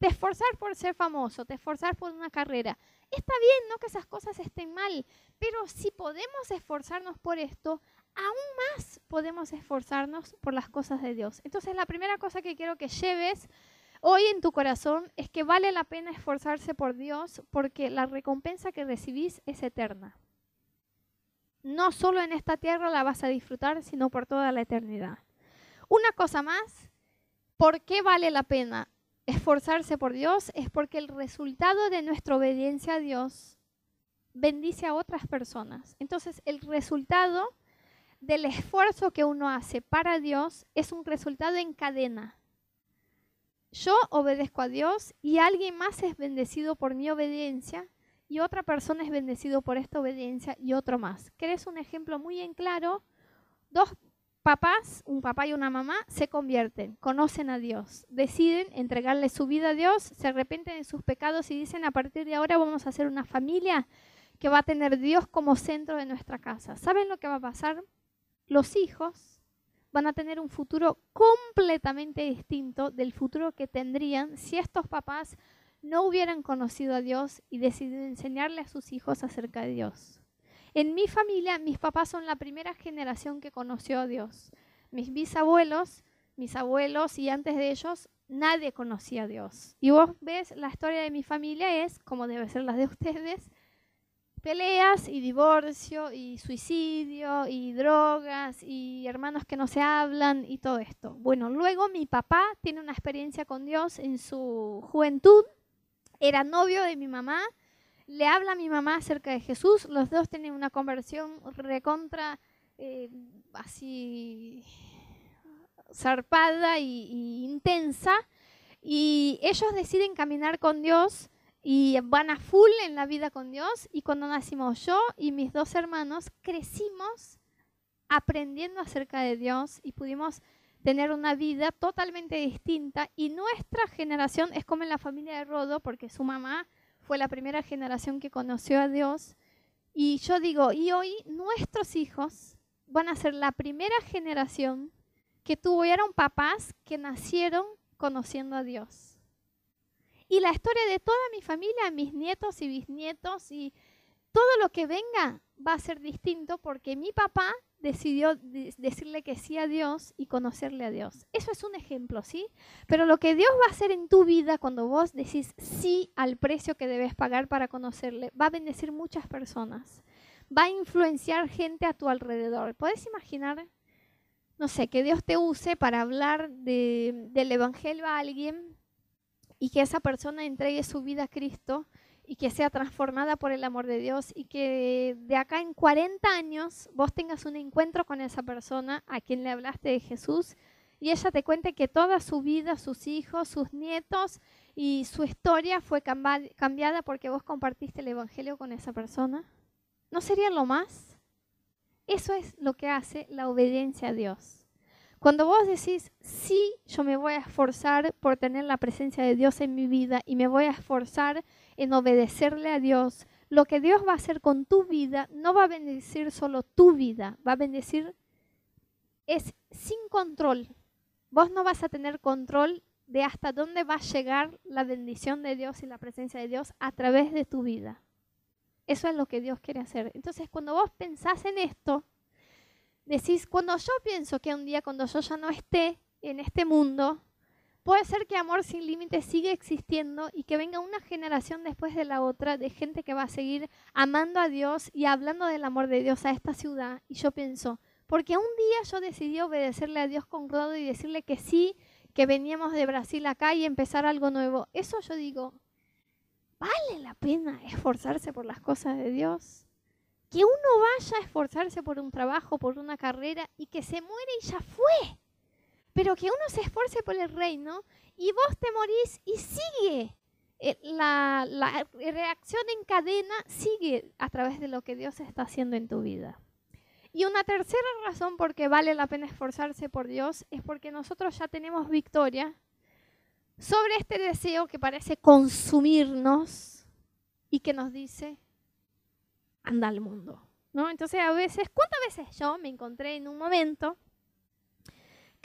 Te esforzar por ser famoso, te esforzar por una carrera. Está bien, no que esas cosas estén mal, pero si podemos esforzarnos por esto, aún más podemos esforzarnos por las cosas de Dios. Entonces la primera cosa que quiero que lleves hoy en tu corazón es que vale la pena esforzarse por Dios porque la recompensa que recibís es eterna. No solo en esta tierra la vas a disfrutar, sino por toda la eternidad. Una cosa más, ¿por qué vale la pena esforzarse por Dios? Es porque el resultado de nuestra obediencia a Dios bendice a otras personas. Entonces, el resultado del esfuerzo que uno hace para Dios es un resultado en cadena. Yo obedezco a Dios y alguien más es bendecido por mi obediencia y otra persona es bendecido por esta obediencia y otro más. ¿Querés un ejemplo muy en claro? Dos papás, un papá y una mamá, se convierten, conocen a Dios, deciden entregarle su vida a Dios, se arrepienten de sus pecados y dicen a partir de ahora vamos a hacer una familia que va a tener Dios como centro de nuestra casa. ¿Saben lo que va a pasar? los hijos van a tener un futuro completamente distinto del futuro que tendrían si estos papás no hubieran conocido a Dios y decidido enseñarle a sus hijos acerca de Dios. En mi familia, mis papás son la primera generación que conoció a Dios. Mis bisabuelos, mis abuelos y antes de ellos, nadie conocía a Dios. Y vos ves, la historia de mi familia es, como debe ser la de ustedes, peleas y divorcio y suicidio y drogas y hermanos que no se hablan y todo esto. Bueno, luego mi papá tiene una experiencia con Dios en su juventud, era novio de mi mamá, le habla a mi mamá acerca de Jesús, los dos tienen una conversión recontra eh, así zarpada y intensa y ellos deciden caminar con Dios y van a full en la vida con Dios. Y cuando nacimos yo y mis dos hermanos, crecimos aprendiendo acerca de Dios y pudimos tener una vida totalmente distinta. Y nuestra generación es como en la familia de Rodo, porque su mamá fue la primera generación que conoció a Dios. Y yo digo, y hoy nuestros hijos van a ser la primera generación que tuvieron papás que nacieron conociendo a Dios. Y la historia de toda mi familia, mis nietos y bisnietos y todo lo que venga va a ser distinto porque mi papá decidió decirle que sí a Dios y conocerle a Dios. Eso es un ejemplo, ¿sí? Pero lo que Dios va a hacer en tu vida cuando vos decís sí al precio que debes pagar para conocerle, va a bendecir muchas personas. Va a influenciar gente a tu alrededor. ¿Puedes imaginar, no sé, que Dios te use para hablar del Evangelio a alguien y que esa persona entregue su vida a Cristo y que sea transformada por el amor de Dios y que de acá en 40 años vos tengas un encuentro con esa persona a quien le hablaste de Jesús y ella te cuente que toda su vida, sus hijos, sus nietos y su historia fue cambiada porque vos compartiste el Evangelio con esa persona. ¿No sería lo más? Eso es lo que hace la obediencia a Dios. Cuando vos decís, sí, yo me voy a esforzar por tener la presencia de Dios en mi vida y me voy a esforzar en obedecerle a Dios, lo que Dios va a hacer con tu vida no va a bendecir solo tu vida, va a bendecir es sin control. Vos no vas a tener control de hasta dónde va a llegar la bendición de Dios y la presencia de Dios a través de tu vida. Eso es lo que Dios quiere hacer. Entonces, cuando vos pensás en esto, decís, cuando yo pienso que un día cuando yo ya no esté en este mundo, puede ser que amor sin límites siga existiendo y que venga una generación después de la otra de gente que va a seguir amando a Dios y hablando del amor de Dios a esta ciudad. Y yo pienso, porque un día yo decidí obedecerle a Dios con todo y decirle que sí, que veníamos de Brasil acá y empezar algo nuevo. Eso yo digo, ¿vale la pena esforzarse por las cosas de Dios? Que uno vaya a esforzarse por un trabajo, por una carrera y que se muere y ya fue pero que uno se esfuerce por el reino y vos te morís y sigue. Eh, la, reacción en cadena sigue a través de lo que Dios está haciendo en tu vida. Y una tercera razón por qué vale la pena esforzarse por Dios es porque nosotros ya tenemos victoria sobre este deseo que parece consumirnos y que nos dice, anda al mundo. ¿no? Entonces a veces, ¿cuántas veces yo me encontré en un momento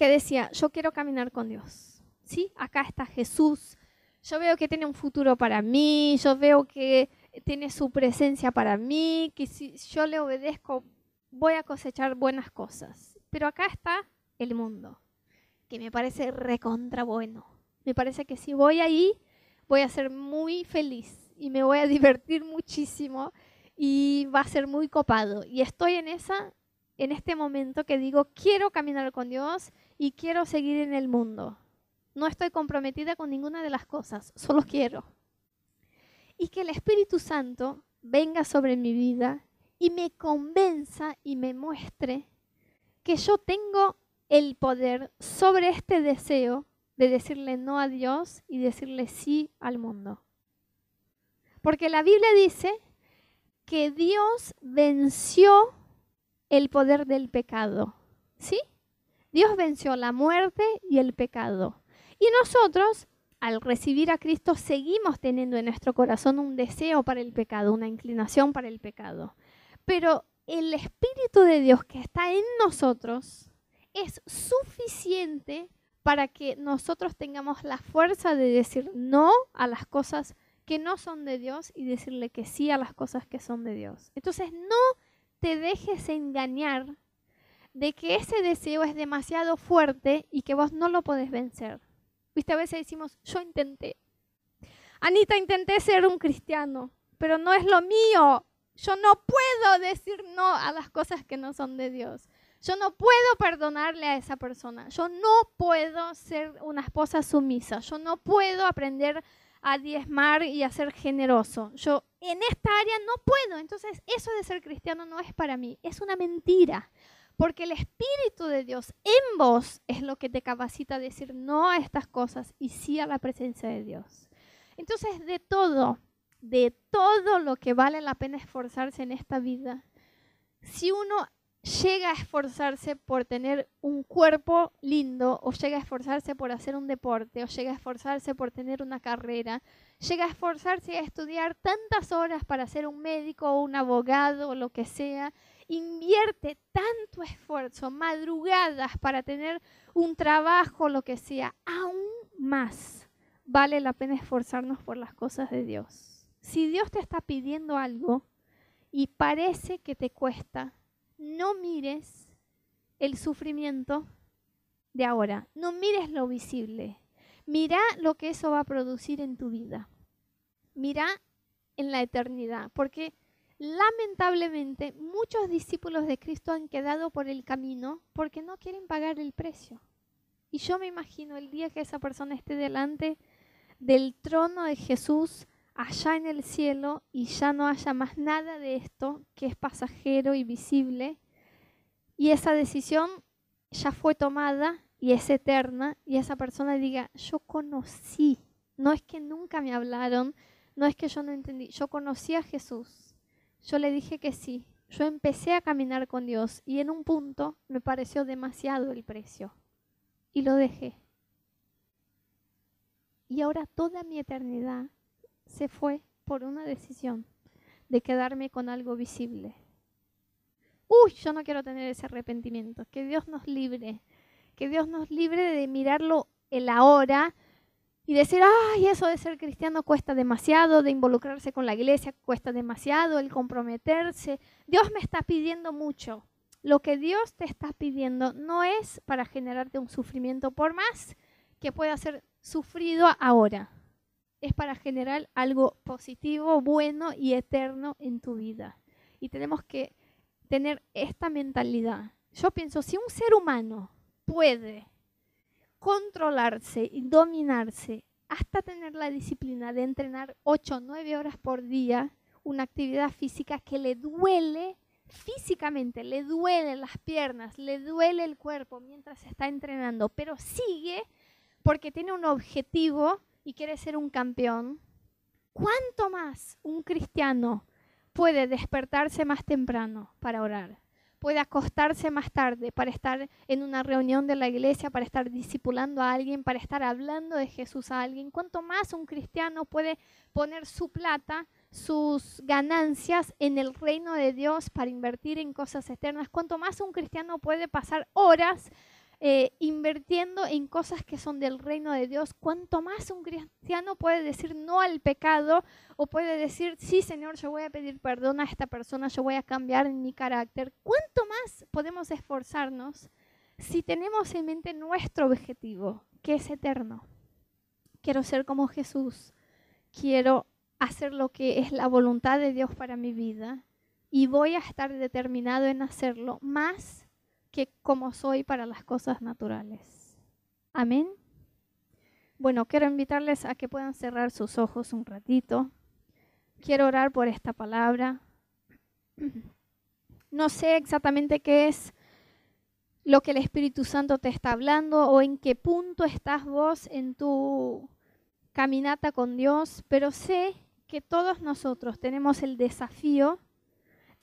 que decía, yo quiero caminar con Dios. ¿Sí? Acá está Jesús. Yo veo que tiene un futuro para mí, yo veo que tiene su presencia para mí, que si yo le obedezco voy a cosechar buenas cosas. Pero acá está el mundo, que me parece recontra bueno. Me parece que si voy ahí voy a ser muy feliz y me voy a divertir muchísimo y va a ser muy copado. Y estoy en esa en este momento que digo, quiero caminar con Dios y quiero seguir en el mundo. No estoy comprometida con ninguna de las cosas, solo quiero. Y que el Espíritu Santo venga sobre mi vida y me convenza y me muestre que yo tengo el poder sobre este deseo de decirle no a Dios y decirle sí al mundo. Porque la Biblia dice que Dios venció el poder del pecado. ¿Sí? Dios venció la muerte y el pecado. Y nosotros, al recibir a Cristo, seguimos teniendo en nuestro corazón un deseo para el pecado, una inclinación para el pecado. Pero el Espíritu de Dios que está en nosotros es suficiente para que nosotros tengamos la fuerza de decir no a las cosas que no son de Dios y decirle que sí a las cosas que son de Dios. Entonces no te dejes engañar de que ese deseo es demasiado fuerte y que vos no lo podés vencer. Viste, a veces decimos, yo intenté. Anita, intenté ser un cristiano, pero no es lo mío. Yo no puedo decir no a las cosas que no son de Dios. Yo no puedo perdonarle a esa persona. Yo no puedo ser una esposa sumisa. Yo no puedo aprender a diezmar y a ser generoso. Yo en esta área no puedo. Entonces, eso de ser cristiano no es para mí. Es una mentira. Porque el Espíritu de Dios en vos es lo que te capacita a decir no a estas cosas y sí a la presencia de Dios. Entonces, de todo, de todo lo que vale la pena esforzarse en esta vida, si uno llega a esforzarse por tener un cuerpo lindo, o llega a esforzarse por hacer un deporte, o llega a esforzarse por tener una carrera, llega a esforzarse a estudiar tantas horas para ser un médico o un abogado o lo que sea, invierte tanto esfuerzo, madrugadas para tener un trabajo, lo que sea, aún más vale la pena esforzarnos por las cosas de Dios. Si Dios te está pidiendo algo y parece que te cuesta, no mires el sufrimiento de ahora, no mires lo visible, mira lo que eso va a producir en tu vida, mira en la eternidad, porque lamentablemente muchos discípulos de Cristo han quedado por el camino porque no quieren pagar el precio. Y yo me imagino el día que esa persona esté delante del trono de Jesús allá en el cielo y ya no haya más nada de esto que es pasajero y visible. Y esa decisión ya fue tomada y es eterna. Y esa persona diga, yo conocí, no es que nunca me hablaron, no es que yo no entendí, yo conocí a Jesús, yo le dije que sí, yo empecé a caminar con Dios y en un punto me pareció demasiado el precio. Y lo dejé. Y ahora toda mi eternidad se fue por una decisión de quedarme con algo visible. Uy, yo no quiero tener ese arrepentimiento. Que Dios nos libre. Que Dios nos libre de mirarlo el ahora y decir, ay, eso de ser cristiano cuesta demasiado, de involucrarse con la iglesia cuesta demasiado, el comprometerse. Dios me está pidiendo mucho. Lo que Dios te está pidiendo no es para generarte un sufrimiento por más que pueda ser sufrido ahora. Es para generar algo positivo, bueno y eterno en tu vida. Y tenemos que tener esta mentalidad. Yo pienso, si un ser humano puede controlarse y dominarse hasta tener la disciplina de entrenar 8 o 9 horas por día, una actividad física que le duele físicamente, le duelen las piernas, le duele el cuerpo mientras está entrenando, pero sigue porque tiene un objetivo y quiere ser un campeón. ¿Cuánto más un cristiano puede despertarse más temprano para orar, puede acostarse más tarde para estar en una reunión de la iglesia, para estar discipulando a alguien, para estar hablando de Jesús a alguien. Cuanto más un cristiano puede poner su plata, sus ganancias en el reino de Dios para invertir en cosas eternas, cuanto más un cristiano puede pasar horas eh, invirtiendo en cosas que son del reino de Dios, cuanto más un cristiano puede decir no al pecado o puede decir, sí Señor, yo voy a pedir perdón a esta persona, yo voy a cambiar mi carácter, cuánto más podemos esforzarnos si tenemos en mente nuestro objetivo, que es eterno. Quiero ser como Jesús, quiero hacer lo que es la voluntad de Dios para mi vida y voy a estar determinado en hacerlo más que como soy para las cosas naturales. Amén. Bueno, quiero invitarles a que puedan cerrar sus ojos un ratito. Quiero orar por esta palabra. No sé exactamente qué es lo que el Espíritu Santo te está hablando o en qué punto estás vos en tu caminata con Dios, pero sé que todos nosotros tenemos el desafío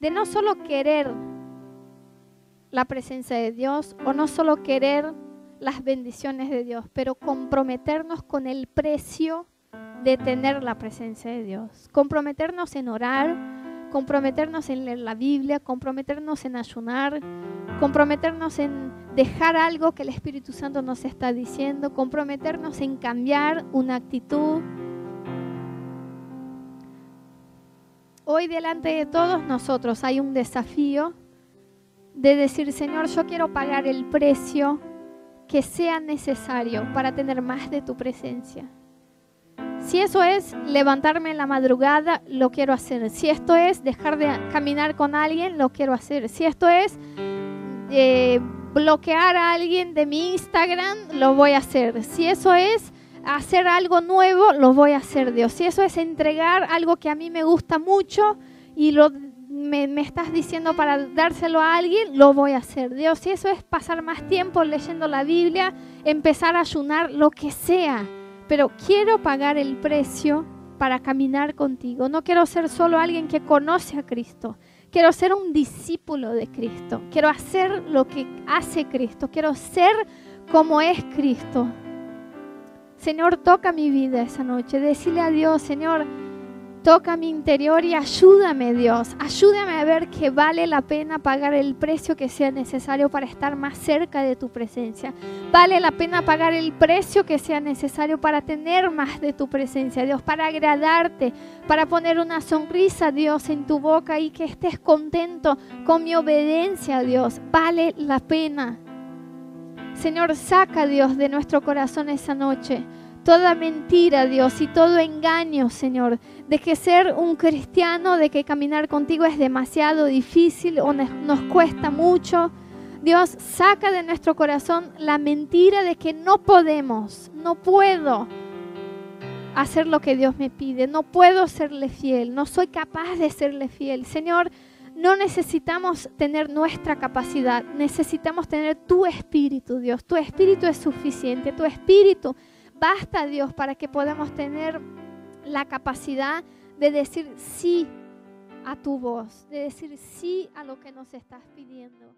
de no solo querer la presencia de Dios o no solo querer las bendiciones de Dios, pero comprometernos con el precio de tener la presencia de Dios. Comprometernos en orar, comprometernos en leer la Biblia, comprometernos en ayunar, comprometernos en dejar algo que el Espíritu Santo nos está diciendo, comprometernos en cambiar una actitud. Hoy delante de todos nosotros hay un desafío de decir, Señor, yo quiero pagar el precio que sea necesario para tener más de tu presencia. Si eso es levantarme en la madrugada, lo quiero hacer. Si esto es dejar de caminar con alguien, lo quiero hacer. Si esto es eh, bloquear a alguien de mi Instagram, lo voy a hacer. Si eso es hacer algo nuevo, lo voy a hacer, Dios. Si eso es entregar algo que a mí me gusta mucho y lo me, estás diciendo para dárselo a alguien, lo voy a hacer. Dios, si eso es pasar más tiempo leyendo la Biblia, empezar a ayunar, lo que sea. Pero quiero pagar el precio para caminar contigo. No quiero ser solo alguien que conoce a Cristo. Quiero ser un discípulo de Cristo. Quiero hacer lo que hace Cristo. Quiero ser como es Cristo. Señor, toca mi vida esa noche. Decirle a Dios, Señor, Toca mi interior y ayúdame Dios, ayúdame a ver que vale la pena pagar el precio que sea necesario para estar más cerca de tu presencia. Vale la pena pagar el precio que sea necesario para tener más de tu presencia, Dios, para agradarte, para poner una sonrisa, Dios, en tu boca y que estés contento con mi obediencia, Dios. Vale la pena. Señor, saca, Dios, de nuestro corazón esa noche toda mentira, Dios, y todo engaño, Señor, de que ser un cristiano, de que caminar contigo es demasiado difícil o nos cuesta mucho. Dios, saca de nuestro corazón la mentira de que no podemos, no puedo hacer lo que Dios me pide, no puedo serle fiel, no soy capaz de serle fiel. Señor, no necesitamos tener nuestra capacidad, necesitamos tener tu espíritu, Dios. Tu espíritu es suficiente, tu espíritu Basta, Dios, para que podamos tener la capacidad de decir sí a tu voz, de decir sí a lo que nos estás pidiendo.